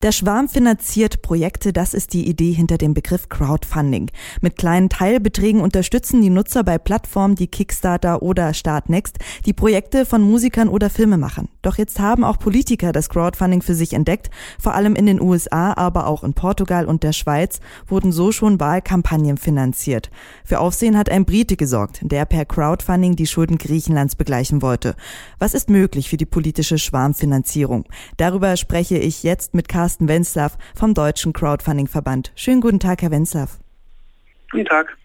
Der Schwarm finanziert Projekte, das ist die Idee hinter dem Begriff Crowdfunding. Mit kleinen Teilbeträgen unterstützen die Nutzer bei Plattformen wie Kickstarter oder Startnext die Projekte von Musikern oder Filmemachern. Doch jetzt haben auch Politiker das Crowdfunding für sich entdeckt. Vor allem in den USA, aber auch in Portugal und der Schweiz wurden so schon Wahlkampagnen finanziert. Für Aufsehen hat ein Brite gesorgt, der per Crowdfunding die Schulden Griechenlands begleichen wollte. Was ist möglich für die politische Schwarmfinanzierung? Darüber spreche ich jetzt mit Carsten Carsten Wenzlaff vom Deutschen Crowdfunding-Verband. Schönen guten Tag, Herr Wenzlaff. Guten Tag.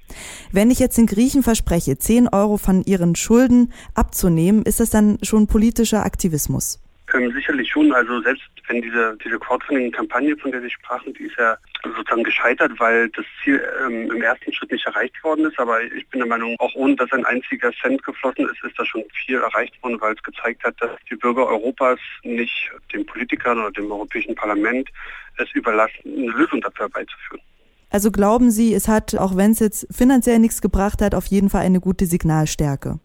Wenn ich jetzt den Griechen verspreche, 10 Euro von ihren Schulden abzunehmen, ist das dann schon politischer Aktivismus? Ähm, sicherlich schon. Also selbst wenn diese, diese Crowdfunding-Kampagne, von der Sie sprachen, die ist ja sozusagen gescheitert, weil das Ziel ähm, im ersten Schritt nicht erreicht worden ist. Aber ich bin der Meinung, auch ohne dass ein einziger Cent geflossen ist, ist da schon viel erreicht worden, weil es gezeigt hat, dass die Bürger Europas nicht den Politikern oder dem Europäischen Parlament es überlassen, eine Lösung dafür herbeizuführen. Also glauben Sie, es hat, auch wenn es jetzt finanziell nichts gebracht hat, auf jeden Fall eine gute Signalstärke?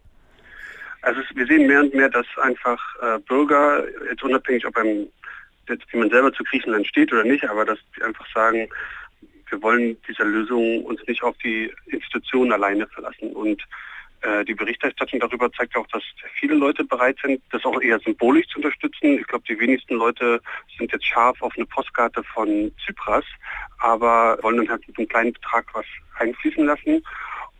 Also wir sehen mehr und mehr, dass einfach äh, Bürger, jetzt unabhängig, ob einem jetzt wie man selber zu Griechenland steht oder nicht, aber dass die einfach sagen, wir wollen dieser Lösung uns nicht auf die Institutionen alleine verlassen. Und äh, die Berichterstattung darüber zeigt auch, dass viele Leute bereit sind, das auch eher symbolisch zu unterstützen. Ich glaube, die wenigsten Leute sind jetzt scharf auf eine Postkarte von Zypras, aber wollen dann halt mit einem kleinen Betrag was einfließen lassen.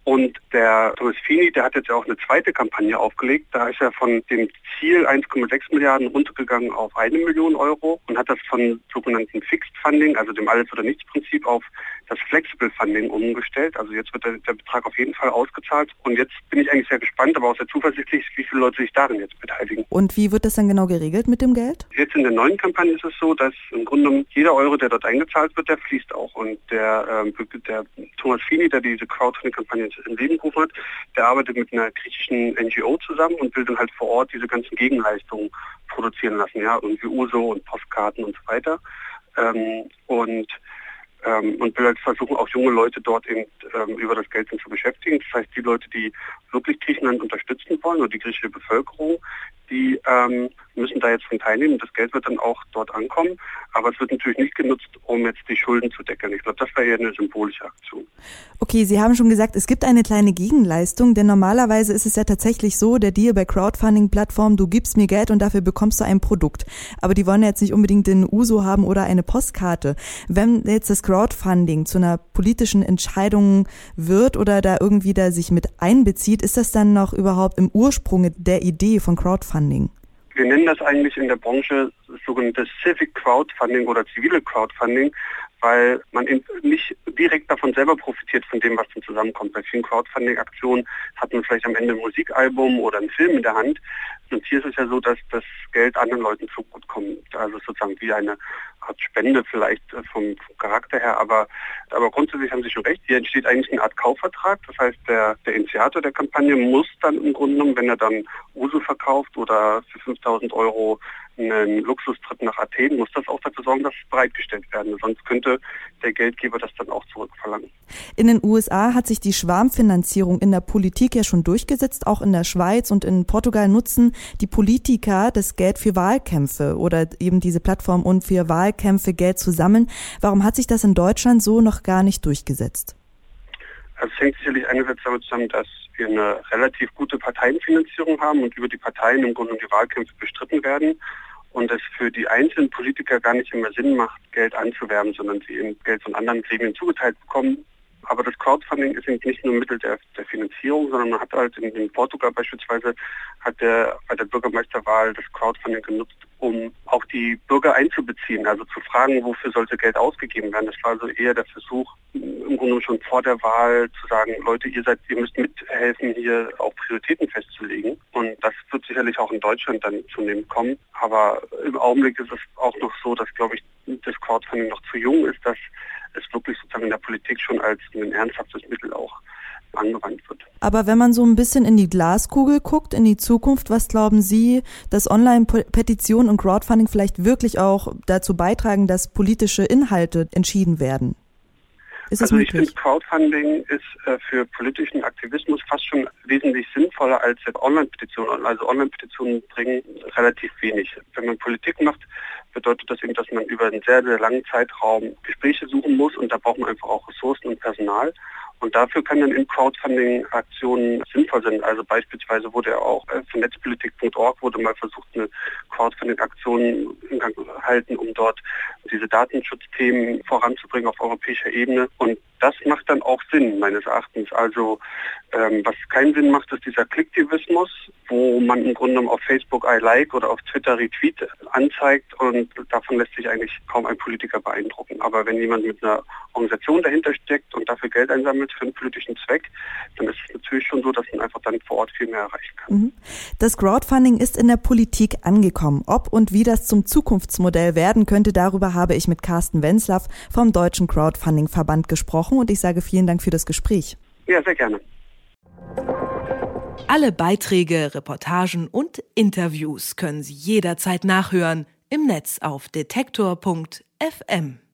Und der Thomas Fini, der hat jetzt ja auch eine zweite Kampagne aufgelegt. Da ist er von dem Ziel 1,6 Milliarden runtergegangen auf eine Million Euro und hat das von sogenannten Fixed Funding, also dem Alles- oder Nichts-Prinzip, auf das Flexible Funding umgestellt. Also jetzt wird der, der, Betrag auf jeden Fall ausgezahlt. Und jetzt bin ich eigentlich sehr gespannt, aber auch sehr zuversichtlich, wie viele Leute sich darin jetzt beteiligen. Und wie wird das dann genau geregelt mit dem Geld? Jetzt in der neuen Kampagne ist es so, dass im Grunde jeder Euro, der dort eingezahlt wird, der fließt auch. Und der, ähm, der Thomas Fini, der diese Crowdfunding-Kampagne ins Leben gerufen hat, der arbeitet mit einer griechischen NGO zusammen und will dann halt vor Ort diese ganzen Gegenleistungen produzieren lassen, ja, irgendwie USO und Postkarten und so weiter. Ähm, und ähm, und will halt versuchen, auch junge Leute dort eben ähm, über das Geld zu beschäftigen. Das heißt, die Leute, die wirklich Griechenland unterstützen wollen oder die griechische Bevölkerung, die ähm, müssen da jetzt von teilnehmen. Das Geld wird dann auch dort ankommen, aber es wird natürlich nicht genutzt, um jetzt die Schulden zu decken. Ich glaube, das wäre eher eine symbolische Aktion. Okay, Sie haben schon gesagt, es gibt eine kleine Gegenleistung, denn normalerweise ist es ja tatsächlich so, der Deal bei Crowdfunding-Plattformen, du gibst mir Geld und dafür bekommst du ein Produkt. Aber die wollen ja jetzt nicht unbedingt den Uso haben oder eine Postkarte. Wenn jetzt das Crowdfunding zu einer politischen Entscheidung wird oder da irgendwie da sich mit einbezieht, ist das dann noch überhaupt im Ursprung der Idee von Crowdfunding? Wir nennen das eigentlich in der Branche sogenanntes Civic Crowdfunding oder zivile Crowdfunding, weil man nicht direkt davon selber profitiert von dem, was dann zusammenkommt. Bei vielen Crowdfunding-Aktionen hat man vielleicht am Ende ein Musikalbum oder einen Film in der Hand. Und hier ist es ja so, dass das Geld anderen Leuten zugutekommt. Also sozusagen wie eine Art Spende vielleicht vom, Charakter her. Aber, aber grundsätzlich haben Sie schon recht. Hier entsteht eigentlich eine Art Kaufvertrag. Das heißt, der, der Initiator der Kampagne muss dann im Grunde genommen, wenn er dann Uso verkauft oder für 5000 Euro einen Luxustrip nach Athen, muss das auch dafür sorgen, dass es bereitgestellt werden. Sonst könnte der Geldgeber das dann auch zurückverlangen. In den USA hat sich die Schwarmfinanzierung in der Politik ja schon durchgesetzt. Auch in der Schweiz und in Portugal nutzen die Politiker das Geld für Wahlkämpfe oder eben diese Plattform und für Wahlkämpfe Geld zu sammeln. Warum hat sich das in Deutschland so noch gar nicht durchgesetzt? Also es hängt sicherlich einerseits damit zusammen, dass wir eine relativ gute Parteienfinanzierung haben und über die Parteien im Grunde die Wahlkämpfe bestritten werden und es für die einzelnen Politiker gar nicht immer Sinn macht, Geld anzuwerben, sondern sie eben Geld von anderen Gremien zugeteilt bekommen. Aber das Crowdfunding ist eben nicht nur ein Mittel der, der Finanzierung, sondern man hat halt in, in Portugal beispielsweise hat der bei der Bürgermeisterwahl das Crowdfunding genutzt, um auch die Bürger einzubeziehen, also zu fragen, wofür sollte Geld ausgegeben werden. Das war also eher der Versuch, im Grunde schon vor der Wahl zu sagen, Leute, ihr seid, ihr müsst mithelfen, hier auch Prioritäten festzulegen. Und das wird sicherlich auch in Deutschland dann zunehmend kommen. Aber im Augenblick ist es auch noch so, dass, glaube ich, das Crowdfunding noch zu jung ist, dass wirklich sozusagen in der Politik schon als ein ernsthaftes Mittel auch angewandt wird. Aber wenn man so ein bisschen in die Glaskugel guckt, in die Zukunft, was glauben Sie, dass Online-Petitionen und Crowdfunding vielleicht wirklich auch dazu beitragen, dass politische Inhalte entschieden werden? Also möglich? ich finde, Crowdfunding ist äh, für politischen Aktivismus fast schon wesentlich sinnvoller als Online-Petitionen. Also Online-Petitionen bringen relativ wenig. Wenn man Politik macht, bedeutet das eben, dass man über einen sehr, sehr langen Zeitraum Gespräche suchen muss und da braucht man einfach auch Ressourcen und Personal. Und dafür kann dann in Crowdfunding-Aktionen sinnvoll sein. Also beispielsweise wurde ja auch äh, für netzpolitik.org wurde mal versucht, eine Crowdfunding-Aktion in Gang zu halten, um dort diese Datenschutzthemen voranzubringen auf europäischer Ebene. Und das macht dann auch Sinn, meines Erachtens. Also ähm, was keinen Sinn macht, ist dieser Klicktivismus, wo man im Grunde genommen auf Facebook I like oder auf Twitter Retweet anzeigt und davon lässt sich eigentlich kaum ein Politiker beeindrucken. Aber wenn jemand mit einer Organisation dahinter steckt und dafür Geld einsammelt für einen politischen Zweck, dann ist es natürlich schon so, dass man einfach dann vor Ort viel mehr erreichen kann. Mhm. Das Crowdfunding ist in der Politik angekommen. Ob und wie das zum Zukunftsmodell werden könnte, darüber habe ich mit Carsten Wenzlaff vom Deutschen Crowdfunding-Verband gesprochen und ich sage vielen Dank für das Gespräch. Ja, sehr gerne. Alle Beiträge, Reportagen und Interviews können Sie jederzeit nachhören im Netz auf detektor.fm.